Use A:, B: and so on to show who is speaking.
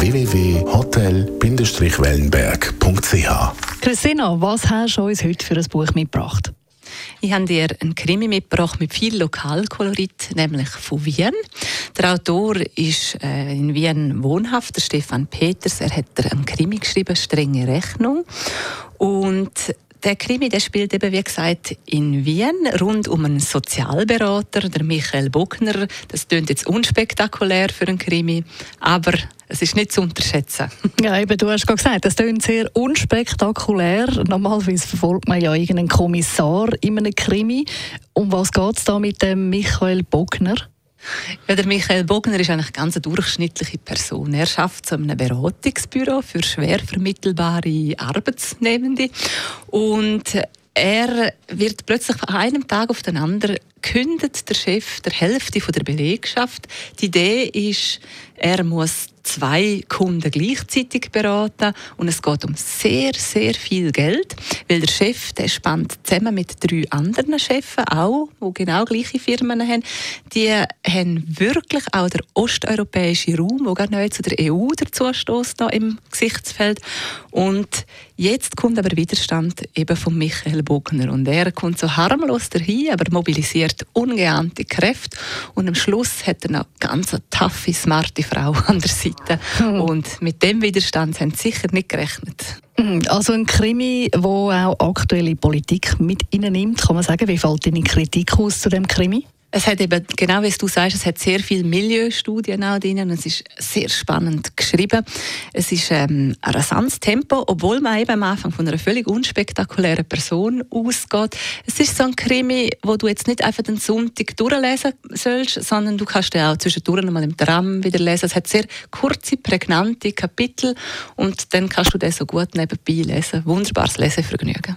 A: www.hotel-wellenberg.ch
B: Christina, was hast du uns heute für ein Buch mitgebracht?
C: Ich habe dir einen Krimi mitgebracht mit viel Lokalkolorit, nämlich von Wien. Der Autor ist äh, in Wien wohnhaft, der Stefan Peters. Er hat einen Krimi geschrieben, strenge Rechnung. Und der Krimi der spielt eben, wie gesagt, in Wien rund um einen Sozialberater, der Michael Bogner. Das klingt jetzt unspektakulär für einen Krimi, aber es ist nicht zu unterschätzen.
B: Ja, eben, du hast gesagt, das klingt sehr unspektakulär. Normalerweise verfolgt man ja irgendeinen Kommissar in einem Krimi. Um was geht es da mit dem Michael Bogner?
C: Ja, der Michael Bogner ist eigentlich eine ganz durchschnittliche Person. Er schafft so einem Beratungsbüro für schwer vermittelbare Arbeitsnehmende und er wird plötzlich von einem Tag auf den anderen kündet der Chef der Hälfte der Belegschaft. Die Idee ist, er muss zwei Kunden gleichzeitig beraten und es geht um sehr, sehr viel Geld, weil der Chef, der spannt zusammen mit drei anderen Chefs auch, die genau gleiche Firmen haben, die haben wirklich auch der osteuropäische Raum, der gerade neu zu der EU dazu stößt, im Gesichtsfeld und jetzt kommt aber Widerstand eben von Michael Bogner und er kommt so harmlos dahin, aber mobilisiert ungeahnte Kräfte und am Schluss hat er noch ganz eine taffe, smarte Frau an der Seite. Mhm. Und mit dem Widerstand haben sie sicher nicht gerechnet.
B: Also ein Krimi, wo auch aktuelle Politik mit nimmt, kann man sagen. Wie fällt deine Kritik aus zu dem Krimi?
C: Es hat eben, genau wie du sagst, es hat sehr viele Milieustudien auch drin und es ist sehr spannend geschrieben. Es ist ähm, ein rasantes Tempo, obwohl man eben am Anfang von einer völlig unspektakulären Person ausgeht. Es ist so ein Krimi, wo du jetzt nicht einfach den Sonntag durchlesen sollst, sondern du kannst den auch zwischendurch nochmal im Tram wieder lesen. Es hat sehr kurze, prägnante Kapitel und dann kannst du den so gut nebenbei lesen. Wunderbares Lesevergnügen.